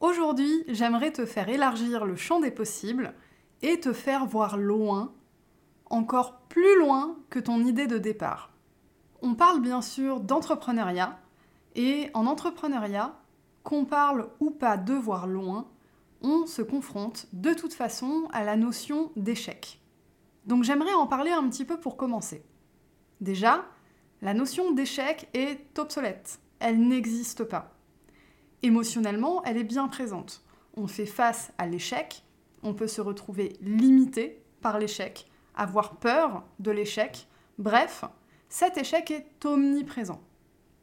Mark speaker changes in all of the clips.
Speaker 1: Aujourd'hui, j'aimerais te faire élargir le champ des possibles et te faire voir loin, encore plus loin que ton idée de départ. On parle bien sûr d'entrepreneuriat, et en entrepreneuriat, qu'on parle ou pas de voir loin, on se confronte de toute façon à la notion d'échec. Donc j'aimerais en parler un petit peu pour commencer. Déjà, la notion d'échec est obsolète, elle n'existe pas. Émotionnellement, elle est bien présente. On fait face à l'échec, on peut se retrouver limité par l'échec, avoir peur de l'échec. Bref, cet échec est omniprésent,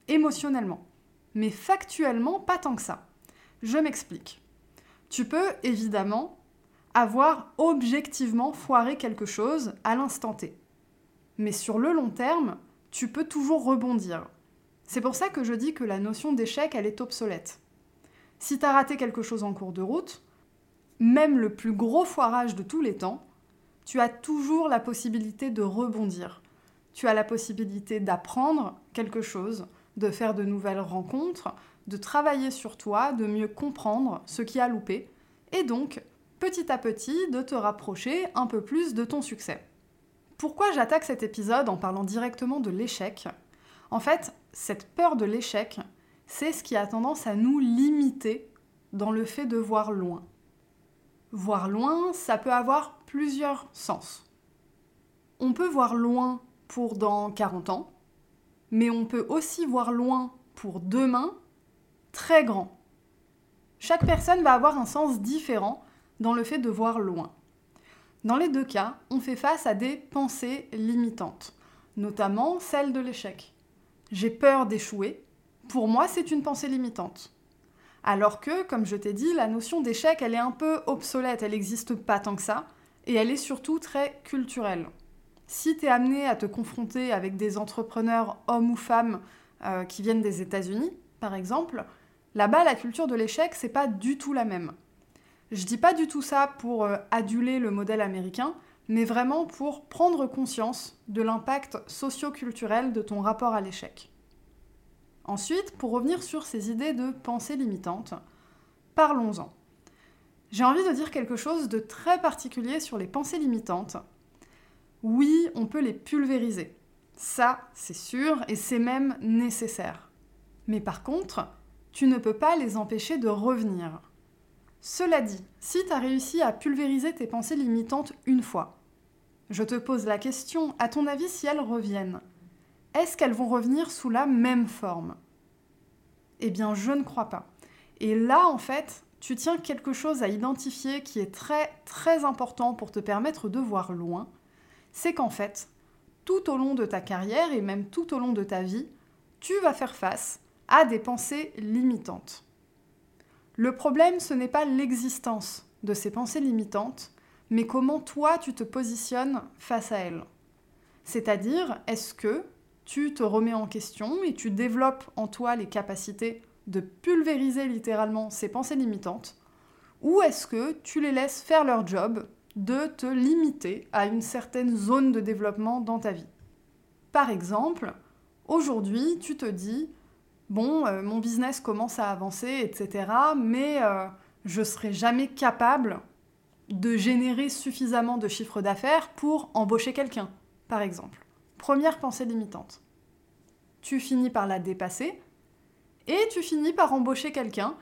Speaker 1: émotionnellement. Mais factuellement, pas tant que ça. Je m'explique. Tu peux évidemment avoir objectivement foiré quelque chose à l'instant T. Mais sur le long terme, tu peux toujours rebondir. C'est pour ça que je dis que la notion d'échec, elle est obsolète. Si tu as raté quelque chose en cours de route, même le plus gros foirage de tous les temps, tu as toujours la possibilité de rebondir. Tu as la possibilité d'apprendre quelque chose, de faire de nouvelles rencontres, de travailler sur toi, de mieux comprendre ce qui a loupé, et donc, petit à petit, de te rapprocher un peu plus de ton succès. Pourquoi j'attaque cet épisode en parlant directement de l'échec? En fait, cette peur de l'échec, c'est ce qui a tendance à nous limiter dans le fait de voir loin. Voir loin, ça peut avoir plusieurs sens. On peut voir loin pour dans 40 ans, mais on peut aussi voir loin pour demain, très grand. Chaque personne va avoir un sens différent dans le fait de voir loin. Dans les deux cas, on fait face à des pensées limitantes, notamment celle de l'échec. J'ai peur d'échouer, pour moi, c'est une pensée limitante. Alors que, comme je t'ai dit, la notion d'échec, elle est un peu obsolète, elle n'existe pas tant que ça, et elle est surtout très culturelle. Si tu es amené à te confronter avec des entrepreneurs, hommes ou femmes, euh, qui viennent des États-Unis, par exemple, là-bas, la culture de l'échec, c'est pas du tout la même. Je dis pas du tout ça pour euh, aduler le modèle américain, mais vraiment pour prendre conscience de l'impact socio-culturel de ton rapport à l'échec. Ensuite, pour revenir sur ces idées de pensée limitante, parlons-en. J'ai envie de dire quelque chose de très particulier sur les pensées limitantes. Oui, on peut les pulvériser. Ça, c'est sûr, et c'est même nécessaire. Mais par contre, tu ne peux pas les empêcher de revenir. Cela dit, si tu as réussi à pulvériser tes pensées limitantes une fois, je te pose la question, à ton avis, si elles reviennent, est-ce qu'elles vont revenir sous la même forme? Eh bien, je ne crois pas. Et là, en fait, tu tiens quelque chose à identifier qui est très très important pour te permettre de voir loin, c'est qu'en fait, tout au long de ta carrière et même tout au long de ta vie, tu vas faire face à des pensées limitantes. Le problème, ce n'est pas l'existence de ces pensées limitantes, mais comment toi tu te positionnes face à elles. C'est-à-dire, est-ce que tu te remets en question et tu développes en toi les capacités de pulvériser littéralement ces pensées limitantes Ou est-ce que tu les laisses faire leur job de te limiter à une certaine zone de développement dans ta vie? Par exemple, aujourd'hui, tu te dis, bon, euh, mon business commence à avancer, etc., mais euh, je ne serai jamais capable de générer suffisamment de chiffre d'affaires pour embaucher quelqu'un, par exemple. Première pensée limitante. Tu finis par la dépasser et tu finis par embaucher quelqu'un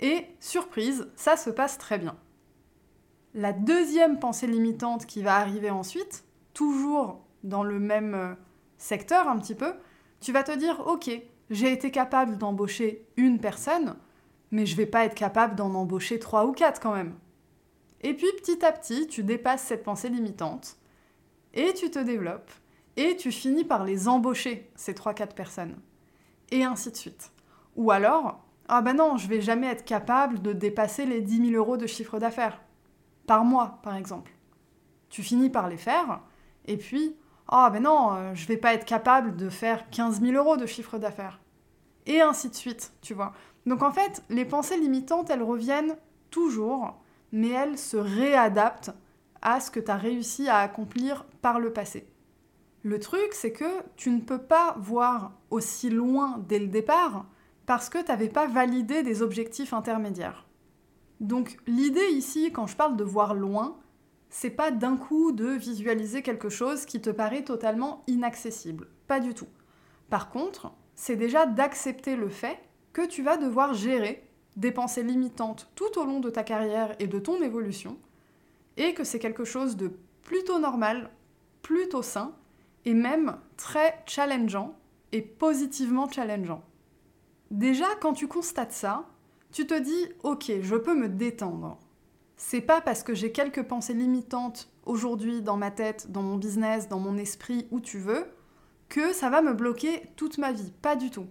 Speaker 1: et surprise, ça se passe très bien. La deuxième pensée limitante qui va arriver ensuite, toujours dans le même euh, secteur un petit peu, tu vas te dire OK, j'ai été capable d'embaucher une personne, mais je vais pas être capable d'en embaucher trois ou quatre quand même. Et puis petit à petit, tu dépasses cette pensée limitante et tu te développes et tu finis par les embaucher, ces 3-4 personnes. Et ainsi de suite. Ou alors, ah ben non, je vais jamais être capable de dépasser les 10 000 euros de chiffre d'affaires. par mois, par exemple. Tu finis par les faire, et puis, ah ben non, euh, je vais pas être capable de faire 15 000 euros de chiffre d'affaires. Et ainsi de suite, tu vois. Donc en fait, les pensées limitantes, elles reviennent toujours, mais elles se réadaptent à ce que tu as réussi à accomplir par le passé. Le truc, c'est que tu ne peux pas voir aussi loin dès le départ parce que tu n'avais pas validé des objectifs intermédiaires. Donc l'idée ici, quand je parle de voir loin, c'est pas d'un coup de visualiser quelque chose qui te paraît totalement inaccessible. Pas du tout. Par contre, c'est déjà d'accepter le fait que tu vas devoir gérer des pensées limitantes tout au long de ta carrière et de ton évolution, et que c'est quelque chose de plutôt normal, plutôt sain, et même très challengeant et positivement challengeant. Déjà, quand tu constates ça, tu te dis ok, je peux me détendre. C'est pas parce que j'ai quelques pensées limitantes aujourd'hui dans ma tête, dans mon business, dans mon esprit, où tu veux, que ça va me bloquer toute ma vie. Pas du tout.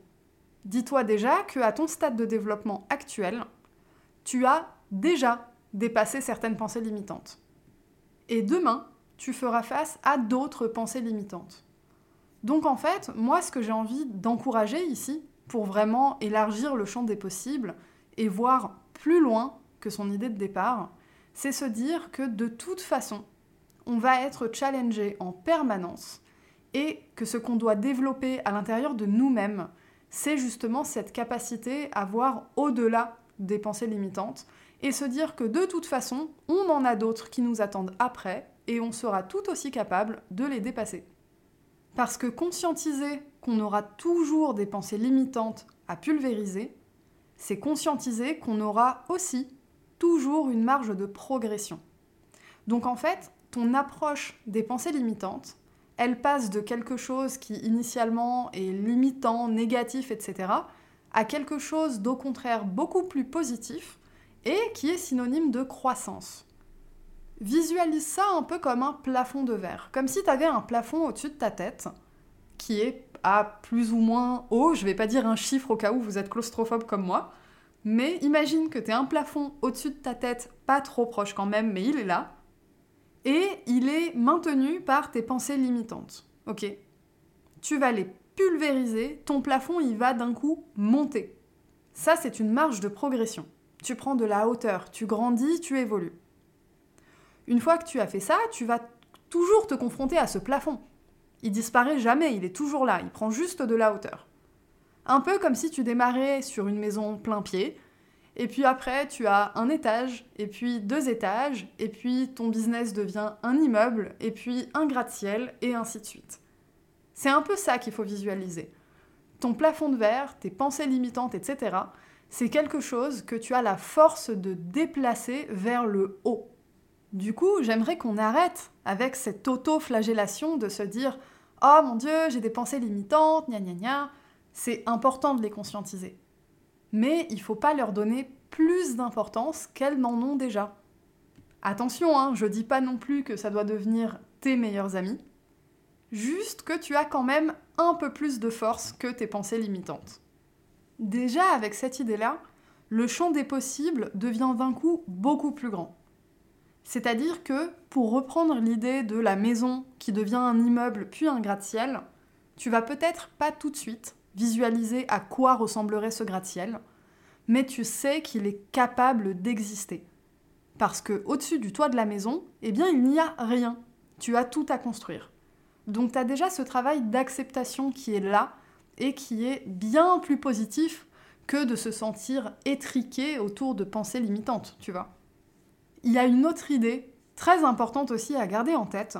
Speaker 1: Dis-toi déjà que à ton stade de développement actuel, tu as déjà dépassé certaines pensées limitantes. Et demain, tu feras face à d'autres pensées limitantes. Donc en fait, moi ce que j'ai envie d'encourager ici, pour vraiment élargir le champ des possibles, et voir plus loin que son idée de départ, c'est se dire que de toute façon, on va être challengé en permanence et que ce qu'on doit développer à l'intérieur de nous-mêmes, c'est justement cette capacité à voir au-delà des pensées limitantes et se dire que de toute façon, on en a d'autres qui nous attendent après et on sera tout aussi capable de les dépasser. Parce que conscientiser qu'on aura toujours des pensées limitantes à pulvériser, c'est conscientiser qu'on aura aussi toujours une marge de progression. Donc en fait, ton approche des pensées limitantes, elle passe de quelque chose qui initialement est limitant, négatif, etc., à quelque chose d'au contraire beaucoup plus positif et qui est synonyme de croissance. Visualise ça un peu comme un plafond de verre, comme si tu avais un plafond au-dessus de ta tête qui est à plus ou moins haut, je vais pas dire un chiffre au cas où vous êtes claustrophobe comme moi, mais imagine que tu as un plafond au-dessus de ta tête, pas trop proche quand même, mais il est là, et il est maintenu par tes pensées limitantes. Ok Tu vas les pulvériser, ton plafond il va d'un coup monter. Ça c'est une marge de progression. Tu prends de la hauteur, tu grandis, tu évolues. Une fois que tu as fait ça, tu vas toujours te confronter à ce plafond. Il disparaît jamais, il est toujours là, il prend juste de la hauteur. Un peu comme si tu démarrais sur une maison plein pied, et puis après tu as un étage, et puis deux étages, et puis ton business devient un immeuble, et puis un gratte-ciel, et ainsi de suite. C'est un peu ça qu'il faut visualiser. Ton plafond de verre, tes pensées limitantes, etc., c'est quelque chose que tu as la force de déplacer vers le haut. Du coup, j'aimerais qu'on arrête avec cette auto-flagellation de se dire Oh mon Dieu, j'ai des pensées limitantes, gna gna gna. C'est important de les conscientiser. Mais il ne faut pas leur donner plus d'importance qu'elles n'en ont déjà. Attention, hein, je dis pas non plus que ça doit devenir tes meilleurs amis, juste que tu as quand même un peu plus de force que tes pensées limitantes. Déjà, avec cette idée-là, le champ des possibles devient d'un coup beaucoup plus grand. C'est-à-dire que, pour reprendre l'idée de la maison qui devient un immeuble puis un gratte-ciel, tu vas peut-être pas tout de suite visualiser à quoi ressemblerait ce gratte-ciel, mais tu sais qu'il est capable d'exister. Parce que au-dessus du toit de la maison, eh bien il n'y a rien. Tu as tout à construire. Donc tu as déjà ce travail d'acceptation qui est là et qui est bien plus positif que de se sentir étriqué autour de pensées limitantes, tu vois. Il y a une autre idée très importante aussi à garder en tête,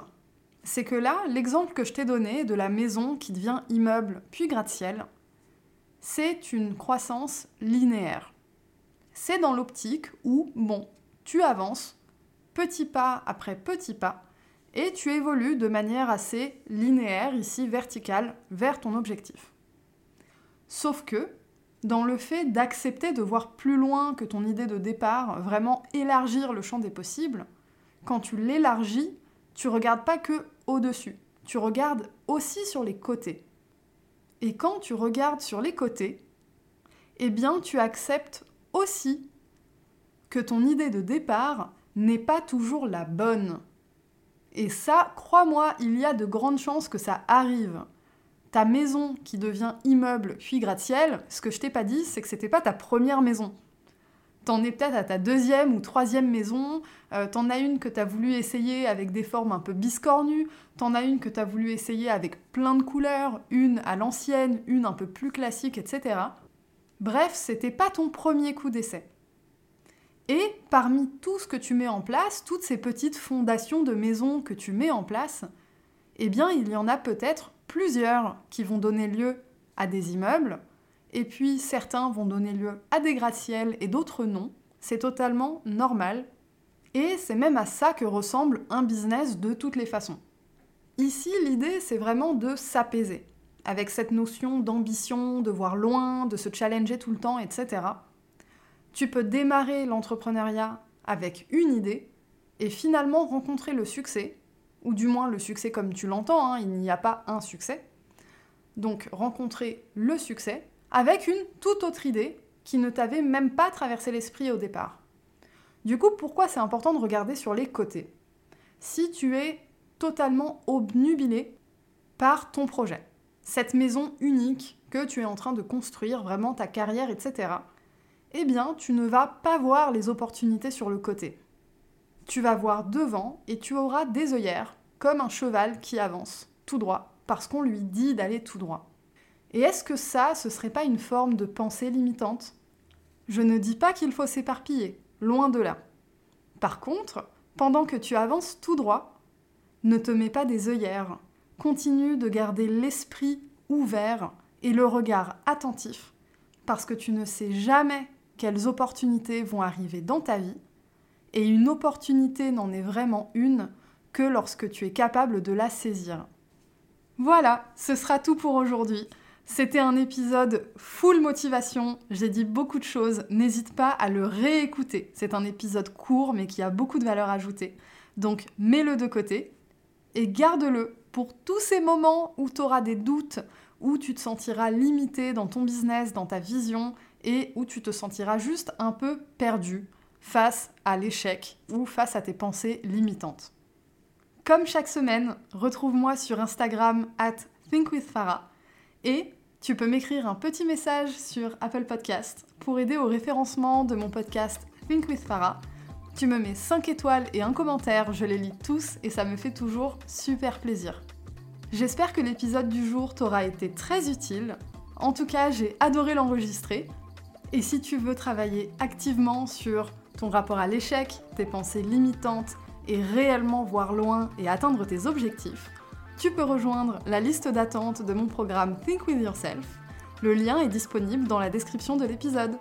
Speaker 1: c'est que là, l'exemple que je t'ai donné de la maison qui devient immeuble puis gratte-ciel, c'est une croissance linéaire. C'est dans l'optique où, bon, tu avances petit pas après petit pas et tu évolues de manière assez linéaire, ici verticale, vers ton objectif. Sauf que, dans le fait d'accepter de voir plus loin que ton idée de départ, vraiment élargir le champ des possibles, quand tu l'élargis, tu regardes pas que au-dessus, tu regardes aussi sur les côtés. Et quand tu regardes sur les côtés, eh bien tu acceptes aussi que ton idée de départ n'est pas toujours la bonne. Et ça, crois-moi, il y a de grandes chances que ça arrive. Ta maison qui devient immeuble puis gratte-ciel, ce que je t'ai pas dit, c'est que c'était pas ta première maison. T'en es peut-être à ta deuxième ou troisième maison, euh, t'en as une que t'as voulu essayer avec des formes un peu biscornues, t'en as une que t'as voulu essayer avec plein de couleurs, une à l'ancienne, une un peu plus classique, etc. Bref, c'était pas ton premier coup d'essai. Et parmi tout ce que tu mets en place, toutes ces petites fondations de maison que tu mets en place, eh bien il y en a peut-être plusieurs qui vont donner lieu à des immeubles, et puis certains vont donner lieu à des gratte-ciels et d'autres non. C'est totalement normal. Et c'est même à ça que ressemble un business de toutes les façons. Ici, l'idée, c'est vraiment de s'apaiser, avec cette notion d'ambition, de voir loin, de se challenger tout le temps, etc. Tu peux démarrer l'entrepreneuriat avec une idée et finalement rencontrer le succès, ou du moins le succès comme tu l'entends, hein, il n'y a pas un succès. Donc rencontrer le succès avec une toute autre idée qui ne t'avait même pas traversé l'esprit au départ. Du coup, pourquoi c'est important de regarder sur les côtés Si tu es totalement obnubilé par ton projet, cette maison unique que tu es en train de construire, vraiment ta carrière, etc., eh bien, tu ne vas pas voir les opportunités sur le côté. Tu vas voir devant et tu auras des œillères, comme un cheval qui avance tout droit, parce qu'on lui dit d'aller tout droit. Et est-ce que ça, ce serait pas une forme de pensée limitante? Je ne dis pas qu'il faut s'éparpiller, loin de là. Par contre, pendant que tu avances tout droit, ne te mets pas des œillères. Continue de garder l'esprit ouvert et le regard attentif, parce que tu ne sais jamais quelles opportunités vont arriver dans ta vie, et une opportunité n'en est vraiment une que lorsque tu es capable de la saisir. Voilà, ce sera tout pour aujourd'hui. C'était un épisode full motivation, j'ai dit beaucoup de choses, n'hésite pas à le réécouter. C'est un épisode court mais qui a beaucoup de valeur ajoutée. Donc mets-le de côté et garde-le pour tous ces moments où tu auras des doutes, où tu te sentiras limité dans ton business, dans ta vision et où tu te sentiras juste un peu perdu face à l'échec ou face à tes pensées limitantes. Comme chaque semaine, retrouve-moi sur Instagram at thinkwithfarah et tu peux m'écrire un petit message sur Apple Podcast pour aider au référencement de mon podcast Think with Farah. Tu me mets 5 étoiles et un commentaire, je les lis tous et ça me fait toujours super plaisir. J'espère que l'épisode du jour t'aura été très utile. En tout cas, j'ai adoré l'enregistrer. Et si tu veux travailler activement sur ton rapport à l'échec, tes pensées limitantes et réellement voir loin et atteindre tes objectifs, tu peux rejoindre la liste d'attente de mon programme Think With Yourself. Le lien est disponible dans la description de l'épisode.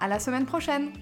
Speaker 1: À la semaine prochaine!